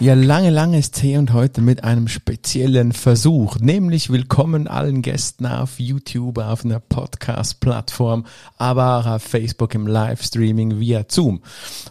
Ja, lange, lange ist her und heute mit einem speziellen Versuch, nämlich willkommen allen Gästen auf YouTube, auf einer Podcast-Plattform, aber auch auf Facebook im Livestreaming via Zoom.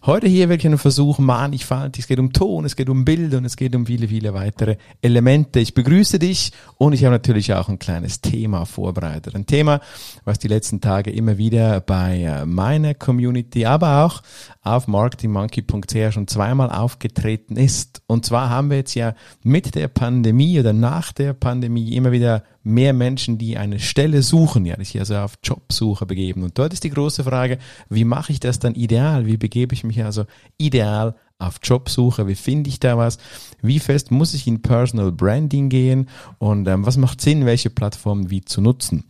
Heute hier wirklich ein Versuch mannigfaltig. Es geht um Ton, es geht um Bild und es geht um viele, viele weitere Elemente. Ich begrüße dich und ich habe natürlich auch ein kleines Thema vorbereitet. Ein Thema, was die letzten Tage immer wieder bei äh, meiner Community, aber auch auf marketingmonkey.ch schon zweimal aufgetreten ist. Und zwar haben wir jetzt ja mit der Pandemie oder nach der Pandemie immer wieder mehr Menschen, die eine Stelle suchen, ja, die sich also auf Jobsuche begeben. Und dort ist die große Frage, wie mache ich das dann ideal? Wie begebe ich mich also ideal auf Jobsuche? Wie finde ich da was? Wie fest muss ich in Personal Branding gehen? Und ähm, was macht Sinn, welche Plattformen wie zu nutzen?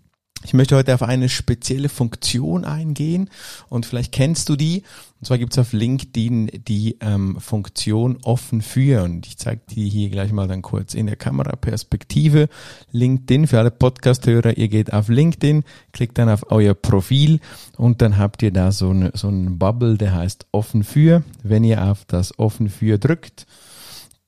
Ich möchte heute auf eine spezielle Funktion eingehen und vielleicht kennst du die. Und zwar gibt es auf LinkedIn die ähm, Funktion offen für und ich zeige die hier gleich mal dann kurz in der Kameraperspektive. LinkedIn für alle Podcast-Hörer, ihr geht auf LinkedIn, klickt dann auf euer Profil und dann habt ihr da so, eine, so einen Bubble, der heißt offen für. Wenn ihr auf das offen für drückt,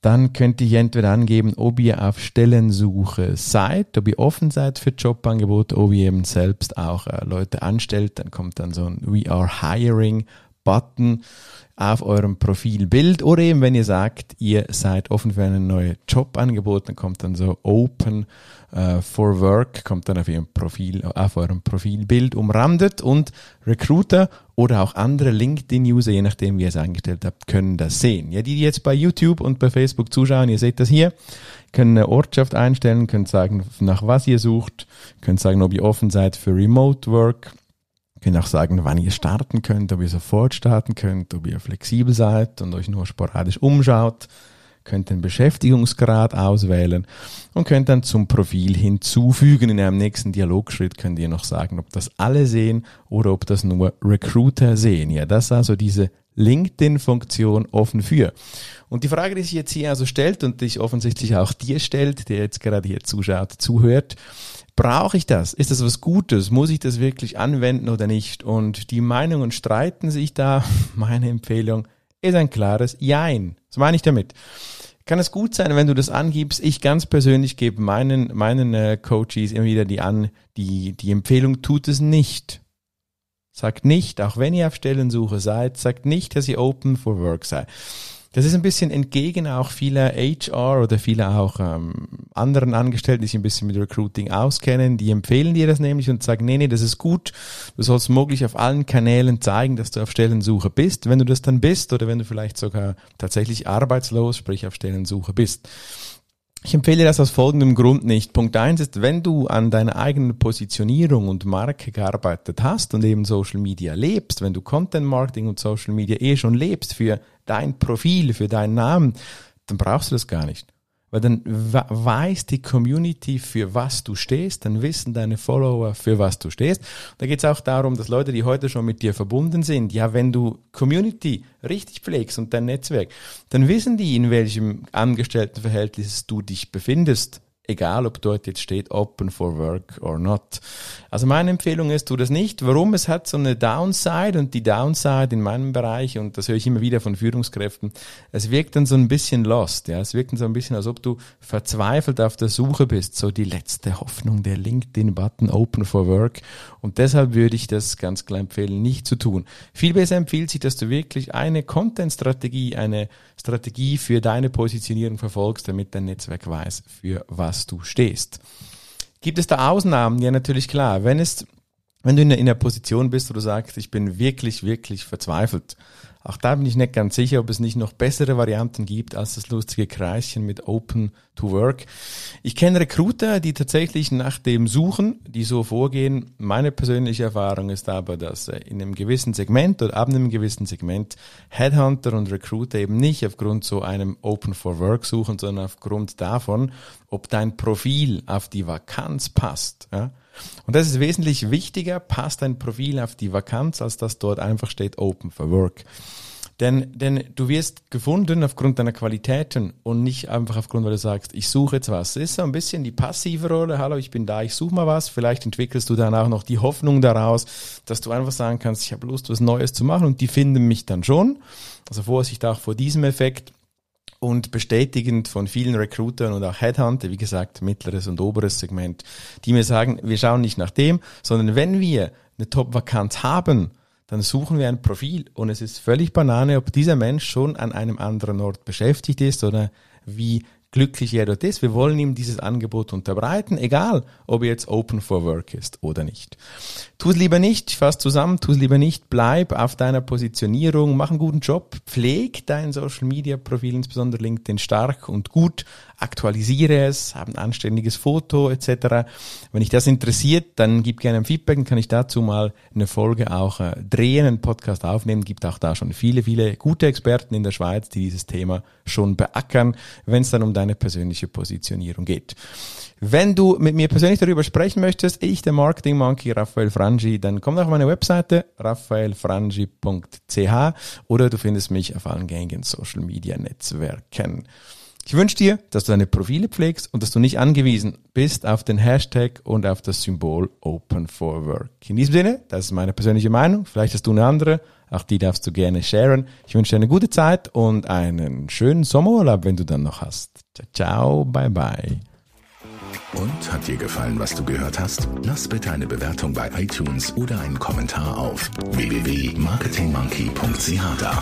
dann könnt ihr entweder angeben, ob ihr auf Stellensuche seid, ob ihr offen seid für Jobangebote, ob ihr eben selbst auch äh, Leute anstellt. Dann kommt dann so ein We are hiring Button auf eurem Profilbild oder eben wenn ihr sagt, ihr seid offen für ein neues Jobangebot, dann kommt dann so Open uh, for Work, kommt dann auf, ihrem Profil, auf eurem Profilbild umrandet und Recruiter oder auch andere LinkedIn-User, je nachdem wie ihr es eingestellt habt, können das sehen. Ja, die, die jetzt bei YouTube und bei Facebook zuschauen, ihr seht das hier, können eine Ortschaft einstellen, könnt sagen, nach was ihr sucht, könnt sagen, ob ihr offen seid für Remote Work, könnt auch sagen, wann ihr starten könnt, ob ihr sofort starten könnt, ob ihr flexibel seid und euch nur sporadisch umschaut. Könnt den Beschäftigungsgrad auswählen und könnt dann zum Profil hinzufügen. In einem nächsten Dialogschritt könnt ihr noch sagen, ob das alle sehen oder ob das nur Recruiter sehen. Ja, das ist also diese LinkedIn-Funktion offen für. Und die Frage, die sich jetzt hier also stellt und die sich offensichtlich auch dir stellt, der jetzt gerade hier zuschaut, zuhört, Brauche ich das? Ist das was Gutes? Muss ich das wirklich anwenden oder nicht? Und die Meinungen streiten sich da. Meine Empfehlung ist ein klares Jein. Was meine ich damit? Kann es gut sein, wenn du das angibst? Ich ganz persönlich gebe meinen, meinen äh, Coaches immer wieder die an, die, die Empfehlung tut es nicht. Sagt nicht, auch wenn ihr auf Stellensuche seid, sagt nicht, dass ihr open for work seid. Das ist ein bisschen entgegen auch vieler HR oder vieler auch ähm, anderen Angestellten, die sich ein bisschen mit Recruiting auskennen. Die empfehlen dir das nämlich und sagen, nee, nee, das ist gut. Du sollst möglich auf allen Kanälen zeigen, dass du auf Stellensuche bist. Wenn du das dann bist oder wenn du vielleicht sogar tatsächlich arbeitslos, sprich auf Stellensuche bist. Ich empfehle das aus folgendem Grund nicht. Punkt eins ist, wenn du an deiner eigenen Positionierung und Marke gearbeitet hast und eben Social Media lebst, wenn du Content Marketing und Social Media eh schon lebst für dein Profil, für deinen Namen, dann brauchst du das gar nicht. Weil dann weiß die Community, für was du stehst, dann wissen deine Follower, für was du stehst. Da geht es auch darum, dass Leute, die heute schon mit dir verbunden sind, ja, wenn du Community richtig pflegst und dein Netzwerk, dann wissen die, in welchem Angestelltenverhältnis du dich befindest egal ob dort jetzt steht Open for Work or not. Also meine Empfehlung ist, tu das nicht. Warum? Es hat so eine Downside und die Downside in meinem Bereich, und das höre ich immer wieder von Führungskräften, es wirkt dann so ein bisschen lost. Ja, es wirkt dann so ein bisschen, als ob du verzweifelt auf der Suche bist. So die letzte Hoffnung, der LinkedIn-Button Open for Work. Und deshalb würde ich das ganz klar empfehlen, nicht zu tun. Viel besser empfiehlt sich, dass du wirklich eine Content-Strategie, eine Strategie für deine Positionierung verfolgst, damit dein Netzwerk weiß, für was was du stehst. Gibt es da Ausnahmen? Ja, natürlich klar. Wenn es, wenn du in der, in der Position bist, wo du sagst, ich bin wirklich, wirklich verzweifelt, auch da bin ich nicht ganz sicher, ob es nicht noch bessere Varianten gibt als das lustige Kreischen mit Open to Work. Ich kenne Recruiter, die tatsächlich nach dem suchen, die so vorgehen. Meine persönliche Erfahrung ist aber, dass äh, in einem gewissen Segment oder ab einem gewissen Segment Headhunter und Recruiter eben nicht aufgrund so einem Open for Work suchen, sondern aufgrund davon, ob dein Profil auf die Vakanz passt. Ja? Und das ist wesentlich wichtiger, passt dein Profil auf die Vakanz, als dass dort einfach steht Open for Work. Denn, denn du wirst gefunden aufgrund deiner Qualitäten und nicht einfach aufgrund, weil du sagst, ich suche jetzt was. Das ist so ein bisschen die passive Rolle. Hallo, ich bin da, ich suche mal was. Vielleicht entwickelst du dann auch noch die Hoffnung daraus, dass du einfach sagen kannst, ich habe Lust, was Neues zu machen und die finden mich dann schon. Also Vorsicht auch vor diesem Effekt und bestätigend von vielen Recruitern und auch Headhunter, wie gesagt, mittleres und oberes Segment, die mir sagen, wir schauen nicht nach dem, sondern wenn wir eine Top-Vakanz haben, dann suchen wir ein Profil und es ist völlig Banane, ob dieser Mensch schon an einem anderen Ort beschäftigt ist oder wie glücklich er dort ist. Wir wollen ihm dieses Angebot unterbreiten, egal ob er jetzt open for work ist oder nicht. Tu es lieber nicht, fass zusammen, tu es lieber nicht, bleib auf deiner Positionierung, mach einen guten Job, pfleg dein Social Media Profil, insbesondere LinkedIn stark und gut, aktualisiere es, hab ein anständiges Foto etc. Wenn dich das interessiert, dann gib gerne ein Feedback, dann kann ich dazu mal eine Folge auch äh, drehen, einen Podcast aufnehmen. Gibt auch da schon viele, viele gute Experten in der Schweiz, die dieses Thema schon beackern, wenn es dann um deine persönliche Positionierung geht. Wenn du mit mir persönlich darüber sprechen möchtest, ich, der Marketing Monkey Raphael Frangi, dann komm auf meine Webseite raphaelfrangi.ch oder du findest mich auf allen gängigen Social Media Netzwerken. Ich wünsche dir, dass du deine Profile pflegst und dass du nicht angewiesen bist auf den Hashtag und auf das Symbol Open for Work. In diesem Sinne, das ist meine persönliche Meinung. Vielleicht hast du eine andere. Auch die darfst du gerne sharen. Ich wünsche dir eine gute Zeit und einen schönen Sommerurlaub, wenn du dann noch hast. Ciao, ciao, bye bye. Und hat dir gefallen, was du gehört hast? Lass bitte eine Bewertung bei iTunes oder einen Kommentar auf www.marketingmonkey.ch da.